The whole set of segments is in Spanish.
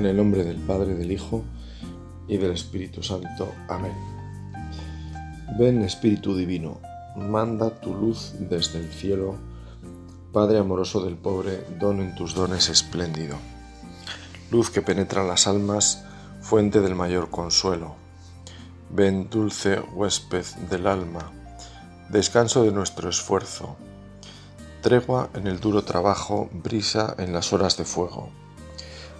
En el nombre del Padre, del Hijo y del Espíritu Santo. Amén. Ven Espíritu Divino, manda tu luz desde el cielo. Padre amoroso del pobre, don en tus dones espléndido. Luz que penetra las almas, fuente del mayor consuelo. Ven dulce huésped del alma, descanso de nuestro esfuerzo, tregua en el duro trabajo, brisa en las horas de fuego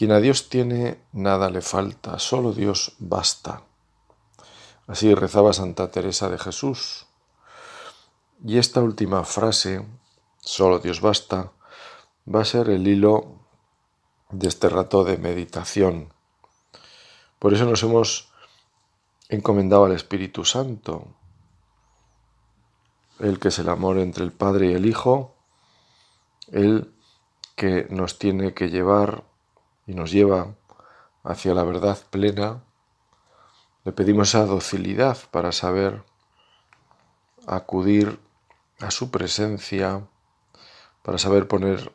quien a Dios tiene, nada le falta, solo Dios basta. Así rezaba Santa Teresa de Jesús. Y esta última frase, solo Dios basta, va a ser el hilo de este rato de meditación. Por eso nos hemos encomendado al Espíritu Santo, el que es el amor entre el Padre y el Hijo, el que nos tiene que llevar y nos lleva hacia la verdad plena, le pedimos esa docilidad para saber acudir a su presencia, para saber poner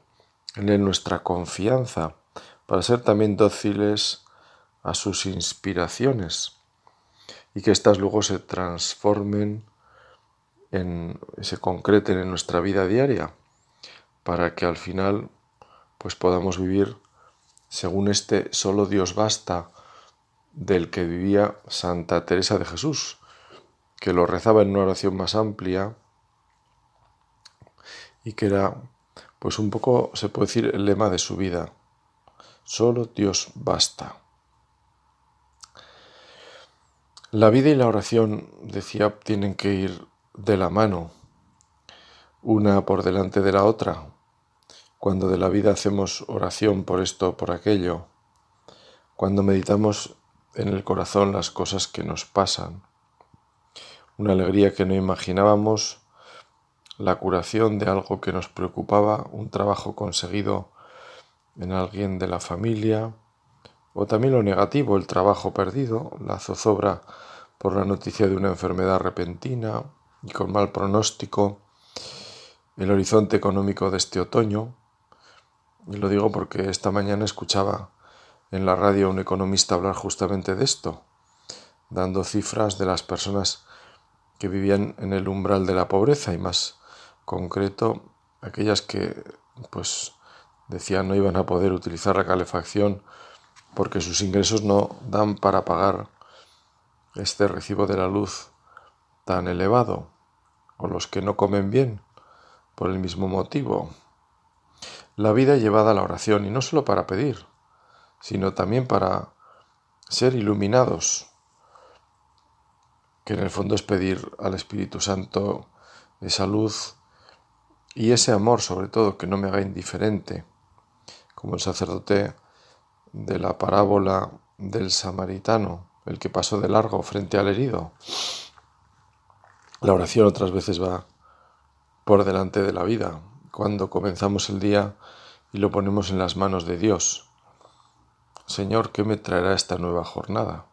en él nuestra confianza, para ser también dóciles a sus inspiraciones y que éstas luego se transformen en se concreten en nuestra vida diaria para que al final pues podamos vivir según este solo Dios basta del que vivía Santa Teresa de Jesús, que lo rezaba en una oración más amplia y que era pues un poco se puede decir el lema de su vida. Solo Dios basta. La vida y la oración, decía, tienen que ir de la mano, una por delante de la otra, cuando de la vida hacemos oración por esto por aquello, cuando meditamos en el corazón las cosas que nos pasan, una alegría que no imaginábamos, la curación de algo que nos preocupaba, un trabajo conseguido en alguien de la familia, o también lo negativo, el trabajo perdido, la zozobra por la noticia de una enfermedad repentina y con mal pronóstico, el horizonte económico de este otoño, y lo digo porque esta mañana escuchaba en la radio a un economista hablar justamente de esto, dando cifras de las personas que vivían en el umbral de la pobreza y más concreto aquellas que pues decían no iban a poder utilizar la calefacción porque sus ingresos no dan para pagar este recibo de la luz tan elevado o los que no comen bien por el mismo motivo la vida llevada a la oración y no solo para pedir, sino también para ser iluminados, que en el fondo es pedir al Espíritu Santo esa luz y ese amor sobre todo que no me haga indiferente, como el sacerdote de la parábola del samaritano, el que pasó de largo frente al herido. La oración otras veces va por delante de la vida, cuando comenzamos el día y lo ponemos en las manos de Dios. Señor, ¿qué me traerá esta nueva jornada?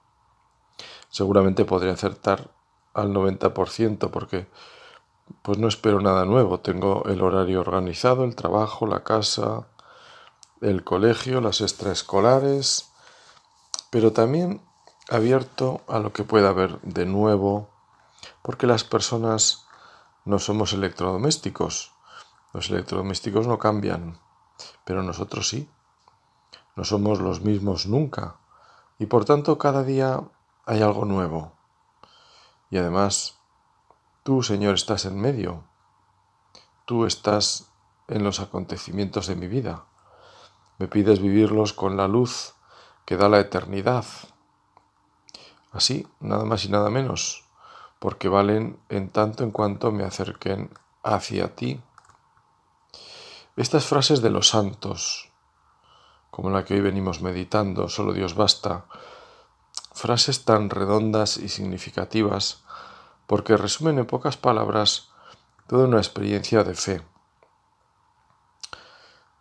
Seguramente podré acertar al 90% porque pues no espero nada nuevo. Tengo el horario organizado, el trabajo, la casa, el colegio, las extraescolares, pero también abierto a lo que pueda haber de nuevo, porque las personas no somos electrodomésticos. Los electrodomésticos no cambian, pero nosotros sí. No somos los mismos nunca. Y por tanto cada día hay algo nuevo. Y además, tú, Señor, estás en medio. Tú estás en los acontecimientos de mi vida. Me pides vivirlos con la luz que da la eternidad. Así, nada más y nada menos, porque valen en tanto en cuanto me acerquen hacia ti. Estas frases de los santos, como la que hoy venimos meditando, solo Dios basta, frases tan redondas y significativas, porque resumen en pocas palabras toda una experiencia de fe.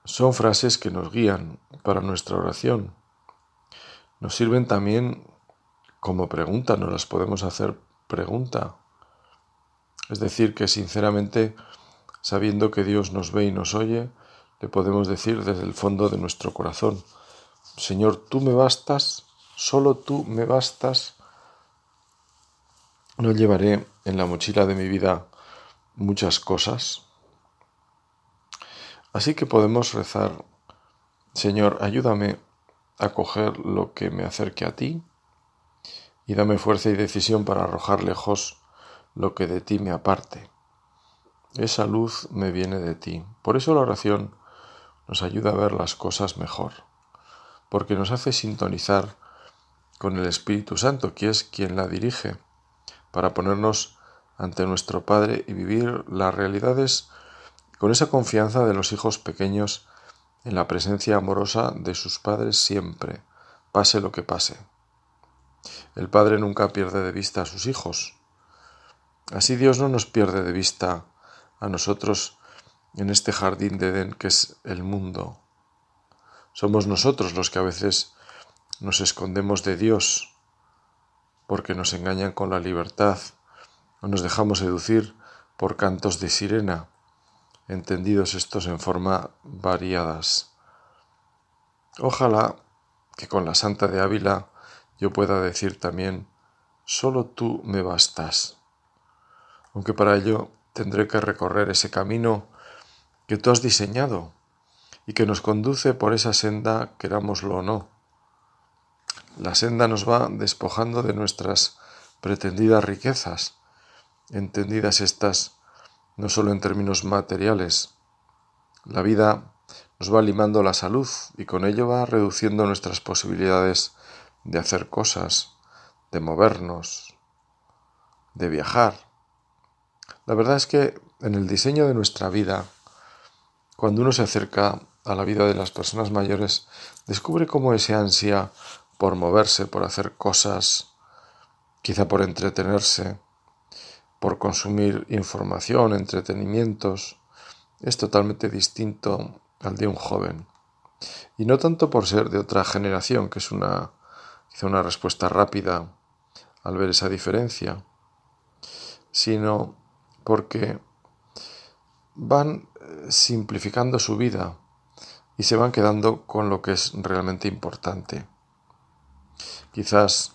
Son frases que nos guían para nuestra oración. Nos sirven también como pregunta, nos las podemos hacer pregunta. Es decir, que sinceramente, sabiendo que Dios nos ve y nos oye, le podemos decir desde el fondo de nuestro corazón, Señor, tú me bastas, solo tú me bastas. No llevaré en la mochila de mi vida muchas cosas. Así que podemos rezar, Señor, ayúdame a coger lo que me acerque a ti y dame fuerza y decisión para arrojar lejos lo que de ti me aparte. Esa luz me viene de ti. Por eso la oración nos ayuda a ver las cosas mejor, porque nos hace sintonizar con el Espíritu Santo, que es quien la dirige, para ponernos ante nuestro Padre y vivir las realidades con esa confianza de los hijos pequeños en la presencia amorosa de sus padres siempre, pase lo que pase. El Padre nunca pierde de vista a sus hijos. Así Dios no nos pierde de vista a nosotros en este jardín de Edén que es el mundo. Somos nosotros los que a veces nos escondemos de Dios porque nos engañan con la libertad o nos dejamos seducir por cantos de sirena, entendidos estos en forma variadas. Ojalá que con la Santa de Ávila yo pueda decir también, solo tú me bastas, aunque para ello tendré que recorrer ese camino que tú has diseñado y que nos conduce por esa senda, querámoslo o no. La senda nos va despojando de nuestras pretendidas riquezas, entendidas estas no solo en términos materiales. La vida nos va limando la salud y con ello va reduciendo nuestras posibilidades de hacer cosas, de movernos, de viajar. La verdad es que en el diseño de nuestra vida, cuando uno se acerca a la vida de las personas mayores, descubre cómo ese ansia por moverse, por hacer cosas, quizá por entretenerse, por consumir información, entretenimientos, es totalmente distinto al de un joven. Y no tanto por ser de otra generación, que es una, una respuesta rápida al ver esa diferencia, sino porque van eh, simplificando su vida y se van quedando con lo que es realmente importante. Quizás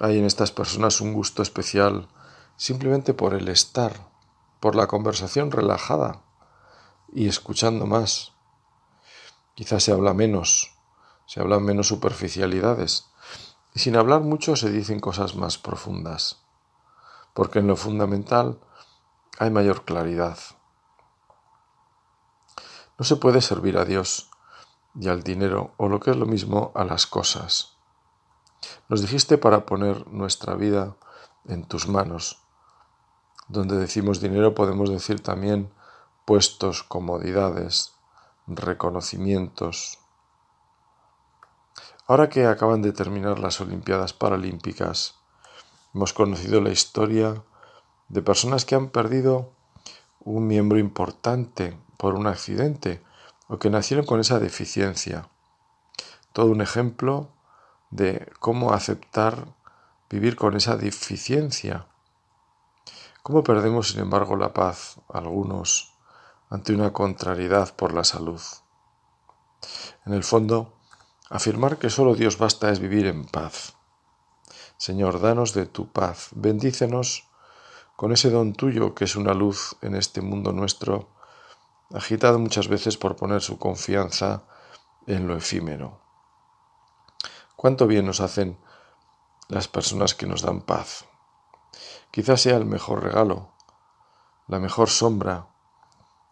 hay en estas personas un gusto especial simplemente por el estar, por la conversación relajada y escuchando más. Quizás se habla menos, se hablan menos superficialidades y sin hablar mucho se dicen cosas más profundas, porque en lo fundamental hay mayor claridad. No se puede servir a Dios y al dinero, o lo que es lo mismo, a las cosas. Nos dijiste para poner nuestra vida en tus manos. Donde decimos dinero podemos decir también puestos, comodidades, reconocimientos. Ahora que acaban de terminar las Olimpiadas Paralímpicas, hemos conocido la historia de personas que han perdido un miembro importante por un accidente o que nacieron con esa deficiencia. Todo un ejemplo de cómo aceptar vivir con esa deficiencia. ¿Cómo perdemos, sin embargo, la paz algunos ante una contrariedad por la salud? En el fondo, afirmar que solo Dios basta es vivir en paz. Señor, danos de tu paz, bendícenos con ese don tuyo que es una luz en este mundo nuestro, agitado muchas veces por poner su confianza en lo efímero. Cuánto bien nos hacen las personas que nos dan paz. Quizás sea el mejor regalo, la mejor sombra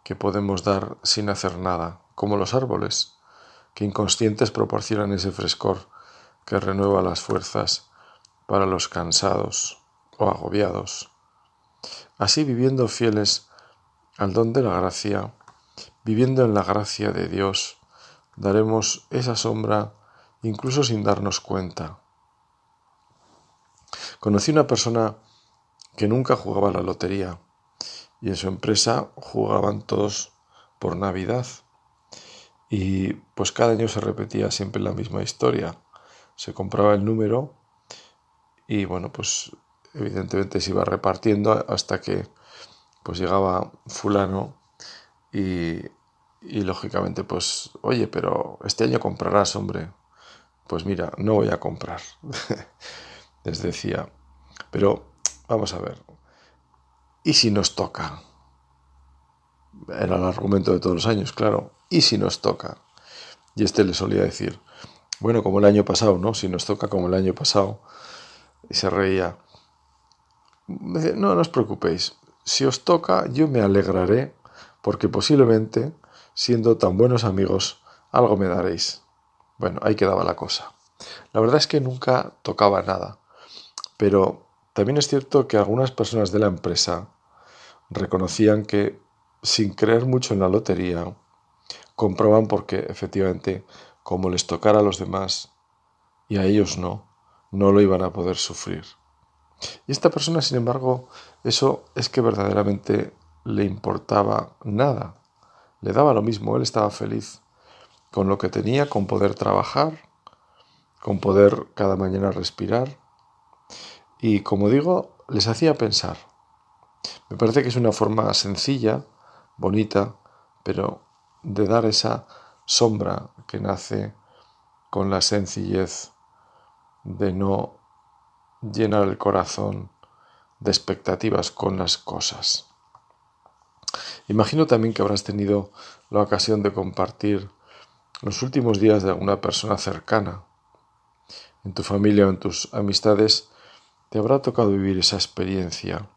que podemos dar sin hacer nada, como los árboles, que inconscientes proporcionan ese frescor que renueva las fuerzas para los cansados o agobiados. Así viviendo fieles al don de la gracia, viviendo en la gracia de Dios, daremos esa sombra incluso sin darnos cuenta. Conocí una persona que nunca jugaba la lotería y en su empresa jugaban todos por Navidad. Y pues cada año se repetía siempre la misma historia. Se compraba el número y bueno, pues evidentemente se iba repartiendo hasta que pues llegaba fulano y, y lógicamente pues, oye, pero este año comprarás, hombre. Pues mira, no voy a comprar. Les decía. Pero vamos a ver. ¿Y si nos toca? Era el argumento de todos los años, claro. ¿Y si nos toca? Y este le solía decir, bueno, como el año pasado, ¿no? Si nos toca como el año pasado. Y se reía. No, no os preocupéis. Si os toca, yo me alegraré, porque posiblemente, siendo tan buenos amigos, algo me daréis. Bueno, ahí quedaba la cosa. La verdad es que nunca tocaba nada, pero también es cierto que algunas personas de la empresa reconocían que, sin creer mucho en la lotería, comproban porque efectivamente, como les tocara a los demás y a ellos no, no lo iban a poder sufrir. Y esta persona, sin embargo, eso es que verdaderamente le importaba nada. Le daba lo mismo, él estaba feliz con lo que tenía, con poder trabajar, con poder cada mañana respirar. Y como digo, les hacía pensar. Me parece que es una forma sencilla, bonita, pero de dar esa sombra que nace con la sencillez de no llenar el corazón de expectativas con las cosas. Imagino también que habrás tenido la ocasión de compartir los últimos días de alguna persona cercana. En tu familia o en tus amistades te habrá tocado vivir esa experiencia.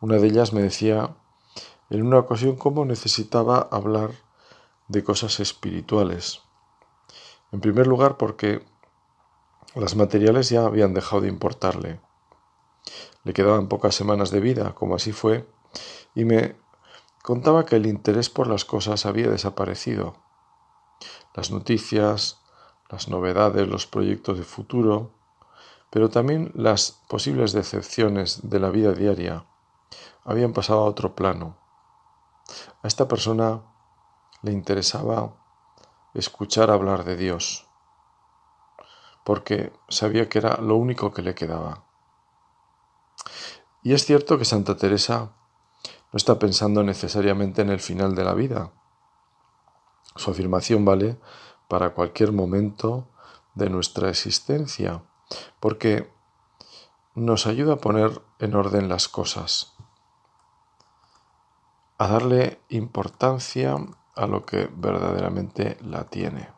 Una de ellas me decía en una ocasión cómo necesitaba hablar de cosas espirituales. En primer lugar porque las materiales ya habían dejado de importarle. Le quedaban pocas semanas de vida, como así fue, y me contaba que el interés por las cosas había desaparecido. Las noticias, las novedades, los proyectos de futuro, pero también las posibles decepciones de la vida diaria habían pasado a otro plano. A esta persona le interesaba escuchar hablar de Dios porque sabía que era lo único que le quedaba. Y es cierto que Santa Teresa no está pensando necesariamente en el final de la vida. Su afirmación vale para cualquier momento de nuestra existencia, porque nos ayuda a poner en orden las cosas, a darle importancia a lo que verdaderamente la tiene,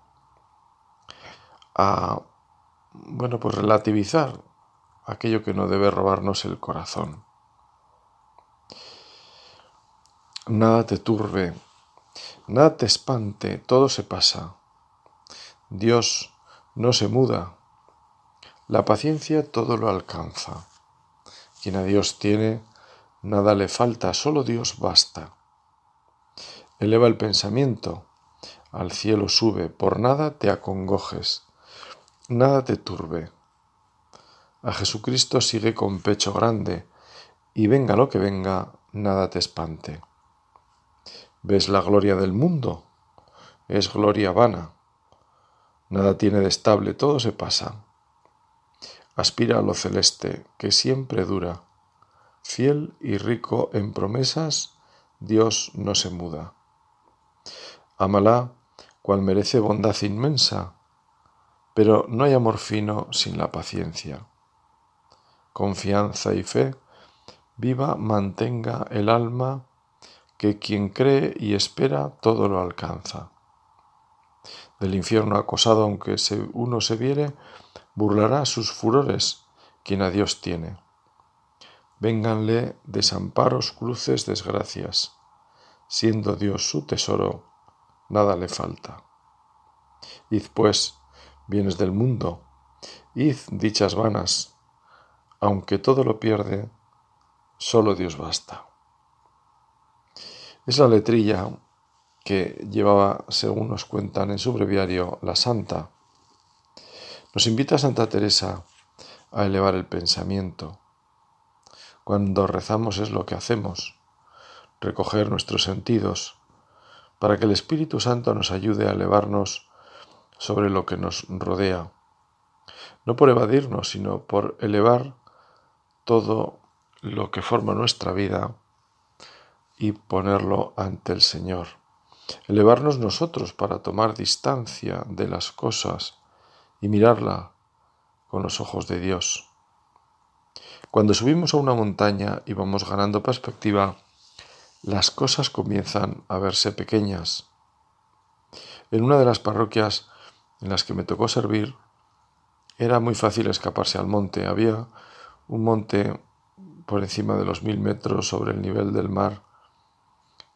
a bueno, pues relativizar aquello que no debe robarnos el corazón. Nada te turbe, nada te espante, todo se pasa. Dios no se muda. La paciencia todo lo alcanza. Quien a Dios tiene, nada le falta, solo Dios basta. Eleva el pensamiento, al cielo sube, por nada te acongojes nada te turbe. A Jesucristo sigue con pecho grande, y venga lo que venga, nada te espante. ¿Ves la gloria del mundo? Es gloria vana. Nada tiene de estable, todo se pasa. Aspira a lo celeste, que siempre dura. Fiel y rico en promesas, Dios no se muda. Ámala, cual merece bondad inmensa, pero no hay amor fino sin la paciencia. Confianza y fe, viva mantenga el alma, que quien cree y espera todo lo alcanza. Del infierno acosado, aunque uno se viere, burlará sus furores quien a Dios tiene. Vénganle desamparos, cruces, desgracias. Siendo Dios su tesoro, nada le falta. Id pues, bienes del mundo, id dichas vanas, aunque todo lo pierde, solo Dios basta. Es la letrilla que llevaba, según nos cuentan en su breviario, la Santa. Nos invita Santa Teresa a elevar el pensamiento. Cuando rezamos es lo que hacemos, recoger nuestros sentidos, para que el Espíritu Santo nos ayude a elevarnos sobre lo que nos rodea, no por evadirnos, sino por elevar todo lo que forma nuestra vida y ponerlo ante el Señor. Elevarnos nosotros para tomar distancia de las cosas y mirarla con los ojos de Dios. Cuando subimos a una montaña y vamos ganando perspectiva, las cosas comienzan a verse pequeñas. En una de las parroquias en las que me tocó servir, era muy fácil escaparse al monte. Había un monte por encima de los mil metros sobre el nivel del mar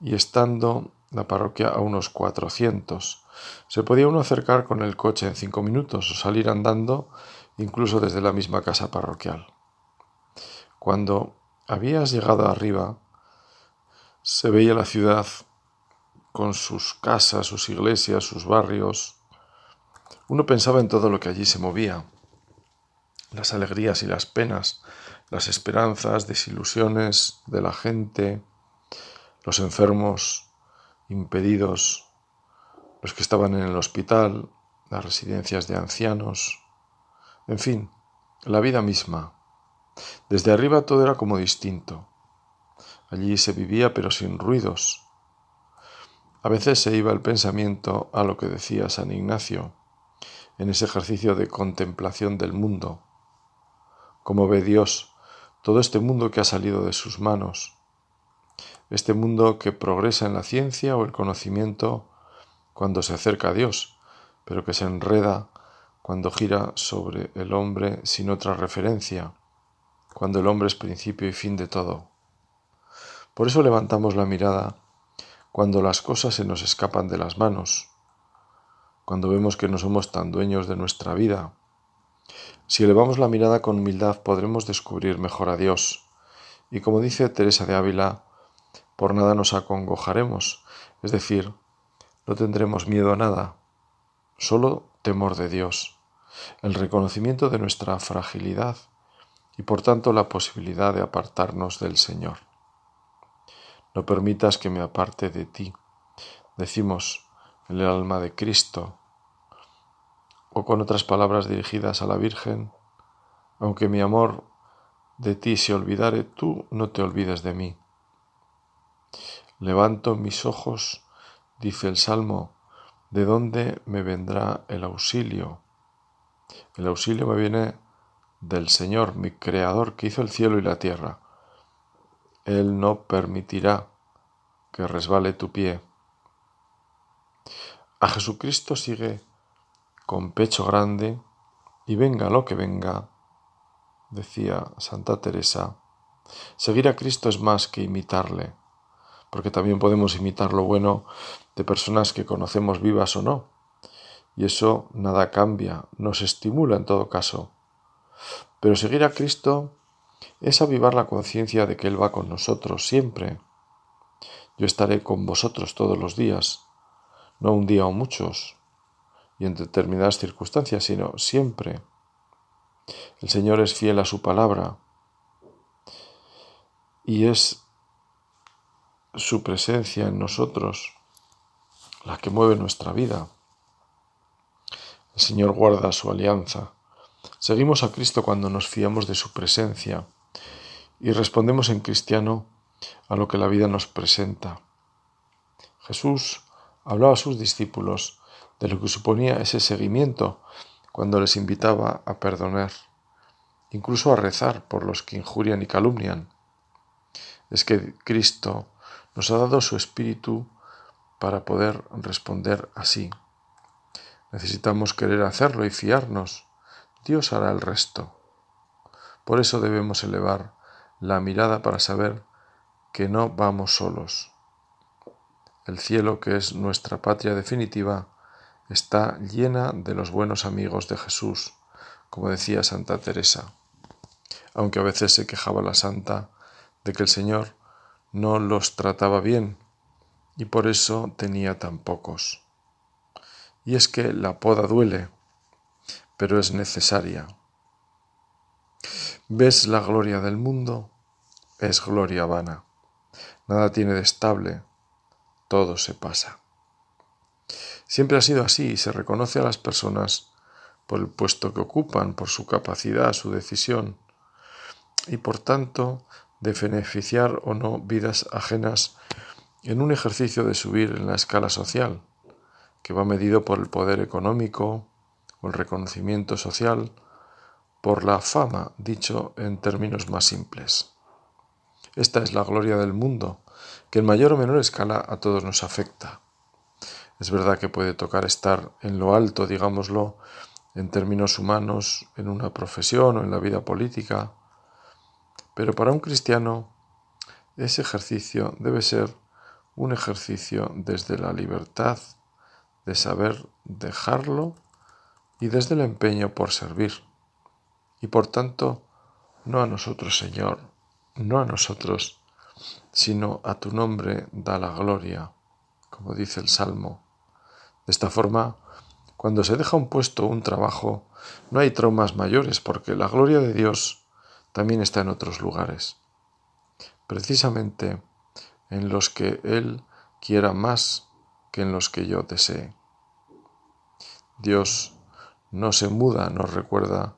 y estando la parroquia a unos 400. Se podía uno acercar con el coche en cinco minutos o salir andando incluso desde la misma casa parroquial. Cuando habías llegado arriba, se veía la ciudad con sus casas, sus iglesias, sus barrios. Uno pensaba en todo lo que allí se movía, las alegrías y las penas, las esperanzas, desilusiones de la gente, los enfermos impedidos, los que estaban en el hospital, las residencias de ancianos, en fin, la vida misma. Desde arriba todo era como distinto. Allí se vivía pero sin ruidos. A veces se iba el pensamiento a lo que decía San Ignacio en ese ejercicio de contemplación del mundo. Como ve Dios todo este mundo que ha salido de sus manos, este mundo que progresa en la ciencia o el conocimiento cuando se acerca a Dios, pero que se enreda cuando gira sobre el hombre sin otra referencia, cuando el hombre es principio y fin de todo. Por eso levantamos la mirada cuando las cosas se nos escapan de las manos, cuando vemos que no somos tan dueños de nuestra vida. Si elevamos la mirada con humildad podremos descubrir mejor a Dios. Y como dice Teresa de Ávila, por nada nos acongojaremos, es decir, no tendremos miedo a nada, solo temor de Dios, el reconocimiento de nuestra fragilidad y por tanto la posibilidad de apartarnos del Señor. No permitas que me aparte de ti, decimos en el alma de Cristo, o con otras palabras dirigidas a la Virgen, aunque mi amor de ti se olvidare, tú no te olvides de mí. Levanto mis ojos, dice el Salmo, ¿de dónde me vendrá el auxilio? El auxilio me viene del Señor, mi Creador, que hizo el cielo y la tierra. Él no permitirá que resbale tu pie. A Jesucristo sigue con pecho grande y venga lo que venga, decía Santa Teresa. Seguir a Cristo es más que imitarle porque también podemos imitar lo bueno de personas que conocemos vivas o no. Y eso nada cambia, nos estimula en todo caso. Pero seguir a Cristo es avivar la conciencia de que Él va con nosotros siempre. Yo estaré con vosotros todos los días, no un día o muchos, y en determinadas circunstancias, sino siempre. El Señor es fiel a su palabra y es su presencia en nosotros, la que mueve nuestra vida. El Señor guarda su alianza. Seguimos a Cristo cuando nos fiamos de su presencia y respondemos en cristiano a lo que la vida nos presenta. Jesús hablaba a sus discípulos de lo que suponía ese seguimiento cuando les invitaba a perdonar, incluso a rezar por los que injurian y calumnian. Es que Cristo nos ha dado su espíritu para poder responder así. Necesitamos querer hacerlo y fiarnos. Dios hará el resto. Por eso debemos elevar la mirada para saber que no vamos solos. El cielo, que es nuestra patria definitiva, está llena de los buenos amigos de Jesús, como decía Santa Teresa, aunque a veces se quejaba la santa de que el Señor no los trataba bien y por eso tenía tan pocos. Y es que la poda duele, pero es necesaria. ¿Ves la gloria del mundo? Es gloria vana. Nada tiene de estable, todo se pasa. Siempre ha sido así y se reconoce a las personas por el puesto que ocupan, por su capacidad, su decisión y por tanto de beneficiar o no vidas ajenas en un ejercicio de subir en la escala social, que va medido por el poder económico o el reconocimiento social, por la fama, dicho en términos más simples. Esta es la gloria del mundo, que en mayor o menor escala a todos nos afecta. Es verdad que puede tocar estar en lo alto, digámoslo, en términos humanos, en una profesión o en la vida política, pero para un cristiano ese ejercicio debe ser un ejercicio desde la libertad de saber dejarlo y desde el empeño por servir. Y por tanto, no a nosotros, Señor, no a nosotros, sino a tu nombre da la gloria, como dice el Salmo. De esta forma, cuando se deja un puesto un trabajo, no hay traumas mayores, porque la gloria de Dios también está en otros lugares, precisamente en los que Él quiera más que en los que yo desee. Dios no se muda, nos recuerda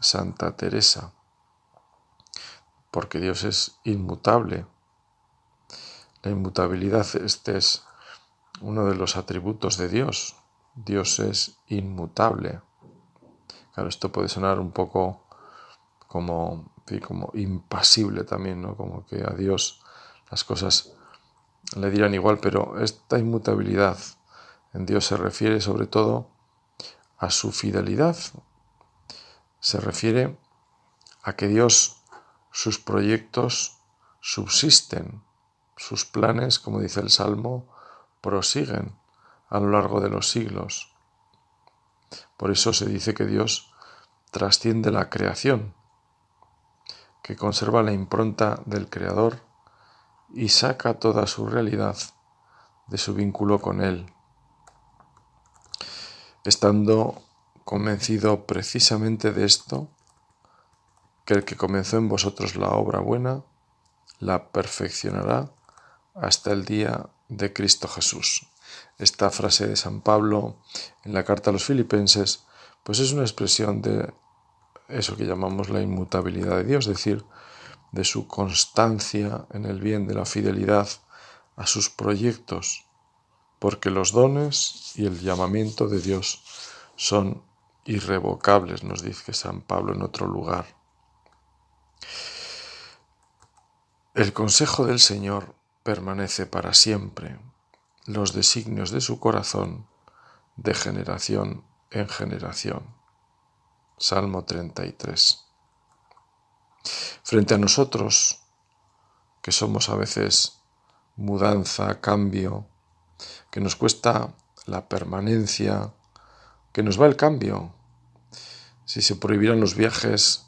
Santa Teresa, porque Dios es inmutable. La inmutabilidad, este es uno de los atributos de Dios. Dios es inmutable. Claro, esto puede sonar un poco como, como impasible también, ¿no? Como que a Dios las cosas le dirán igual, pero esta inmutabilidad en Dios se refiere sobre todo a su fidelidad. Se refiere a que Dios, sus proyectos subsisten, sus planes, como dice el Salmo, prosiguen a lo largo de los siglos. Por eso se dice que Dios trasciende la creación, que conserva la impronta del Creador y saca toda su realidad de su vínculo con Él, estando convencido precisamente de esto, que el que comenzó en vosotros la obra buena, la perfeccionará hasta el día de Cristo Jesús. Esta frase de San Pablo en la carta a los filipenses, pues es una expresión de eso que llamamos la inmutabilidad de Dios, es decir, de su constancia en el bien, de la fidelidad a sus proyectos, porque los dones y el llamamiento de Dios son irrevocables, nos dice San Pablo en otro lugar. El consejo del Señor permanece para siempre, los designios de su corazón de generación en generación. Salmo 33. Frente a nosotros, que somos a veces mudanza, cambio, que nos cuesta la permanencia, que nos va el cambio. Si se prohibieran los viajes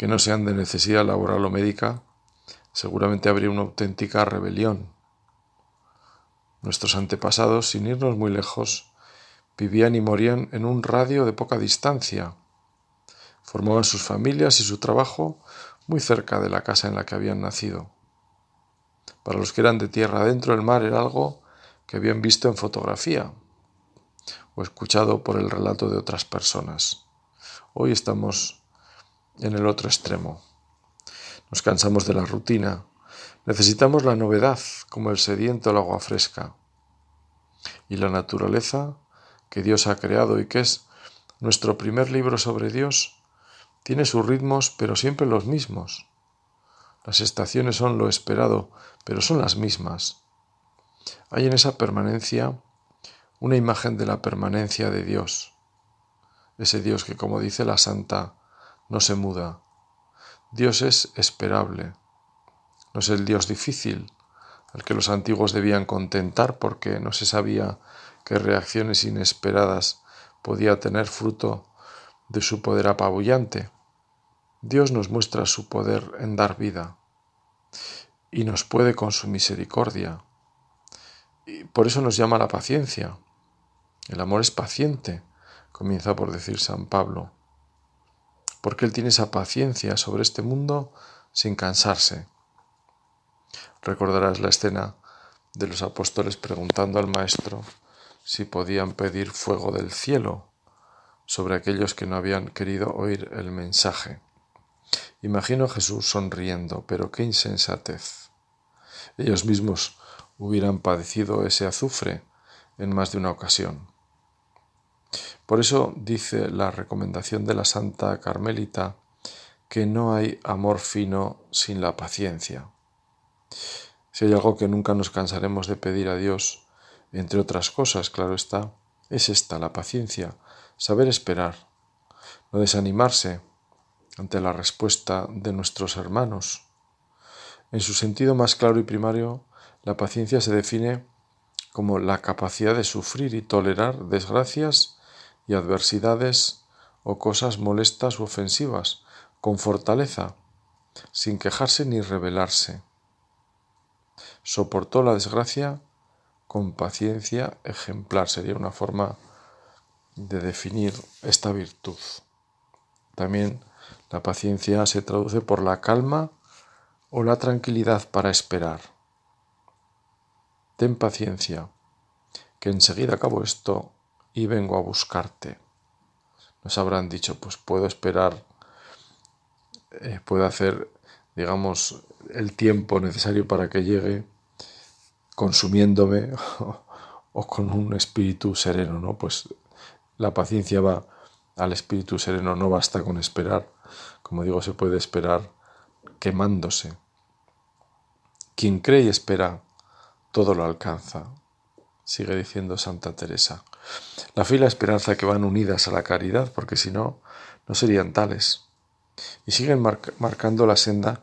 que no sean de necesidad laboral o médica, seguramente habría una auténtica rebelión. Nuestros antepasados, sin irnos muy lejos, vivían y morían en un radio de poca distancia, Formaban sus familias y su trabajo muy cerca de la casa en la que habían nacido. Para los que eran de tierra adentro, el mar era algo que habían visto en fotografía o escuchado por el relato de otras personas. Hoy estamos en el otro extremo. Nos cansamos de la rutina. Necesitamos la novedad, como el sediento el agua fresca. Y la naturaleza que Dios ha creado y que es nuestro primer libro sobre Dios tiene sus ritmos, pero siempre los mismos. Las estaciones son lo esperado, pero son las mismas. Hay en esa permanencia una imagen de la permanencia de Dios. ese Dios que, como dice la santa, no se muda. Dios es esperable, no es el Dios difícil al que los antiguos debían contentar porque no se sabía qué reacciones inesperadas podía tener fruto de su poder apabullante. Dios nos muestra su poder en dar vida y nos puede con su misericordia. Y por eso nos llama la paciencia. El amor es paciente, comienza por decir San Pablo, porque Él tiene esa paciencia sobre este mundo sin cansarse. Recordarás la escena de los apóstoles preguntando al Maestro si podían pedir fuego del cielo sobre aquellos que no habían querido oír el mensaje. Imagino a Jesús sonriendo, pero qué insensatez. Ellos mismos hubieran padecido ese azufre en más de una ocasión. Por eso dice la recomendación de la Santa Carmelita que no hay amor fino sin la paciencia. Si hay algo que nunca nos cansaremos de pedir a Dios, entre otras cosas, claro está, es esta, la paciencia, saber esperar, no desanimarse, ante la respuesta de nuestros hermanos. En su sentido más claro y primario, la paciencia se define como la capacidad de sufrir y tolerar desgracias y adversidades o cosas molestas u ofensivas, con fortaleza, sin quejarse ni rebelarse. Soportó la desgracia con paciencia ejemplar, sería una forma de definir esta virtud. También la paciencia se traduce por la calma o la tranquilidad para esperar. Ten paciencia, que enseguida acabo esto y vengo a buscarte. Nos habrán dicho, pues puedo esperar, eh, puedo hacer, digamos, el tiempo necesario para que llegue consumiéndome o, con un espíritu sereno, ¿no? Pues la paciencia va al espíritu sereno, no basta con esperar. Como digo, se puede esperar quemándose. Quien cree y espera, todo lo alcanza, sigue diciendo Santa Teresa. La fe y la esperanza que van unidas a la caridad, porque si no, no serían tales. Y siguen marcando la senda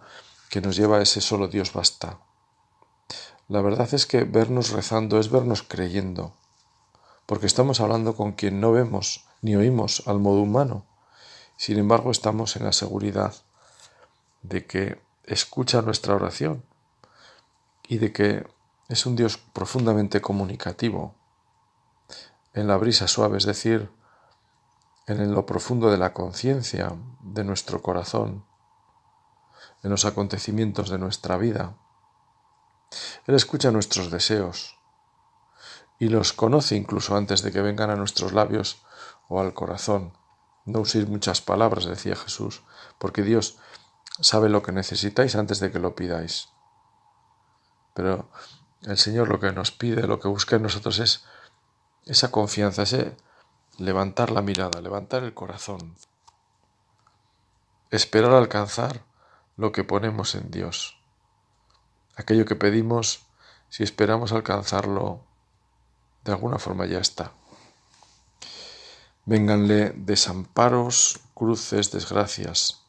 que nos lleva a ese solo Dios basta. La verdad es que vernos rezando es vernos creyendo, porque estamos hablando con quien no vemos ni oímos al modo humano. Sin embargo, estamos en la seguridad de que escucha nuestra oración y de que es un Dios profundamente comunicativo, en la brisa suave, es decir, en lo profundo de la conciencia de nuestro corazón, en los acontecimientos de nuestra vida. Él escucha nuestros deseos y los conoce incluso antes de que vengan a nuestros labios o al corazón. No uséis muchas palabras, decía Jesús, porque Dios sabe lo que necesitáis antes de que lo pidáis. Pero el Señor lo que nos pide, lo que busca en nosotros es esa confianza, ese levantar la mirada, levantar el corazón, esperar alcanzar lo que ponemos en Dios. Aquello que pedimos, si esperamos alcanzarlo, de alguna forma ya está. Vénganle desamparos, cruces, desgracias.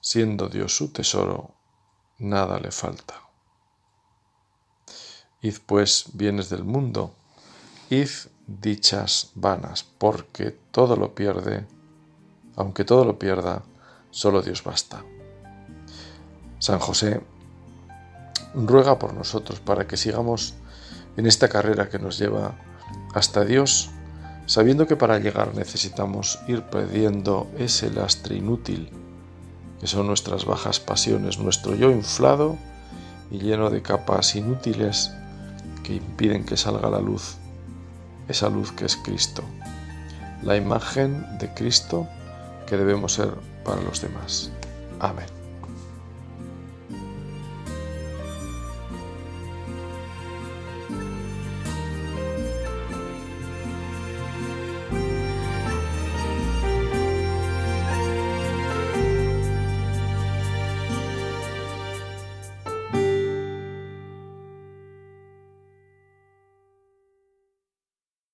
Siendo Dios su tesoro, nada le falta. Id pues bienes del mundo, id dichas vanas, porque todo lo pierde, aunque todo lo pierda, solo Dios basta. San José ruega por nosotros para que sigamos en esta carrera que nos lleva hasta Dios sabiendo que para llegar necesitamos ir perdiendo ese lastre inútil, que son nuestras bajas pasiones, nuestro yo inflado y lleno de capas inútiles que impiden que salga la luz, esa luz que es Cristo, la imagen de Cristo que debemos ser para los demás. Amén.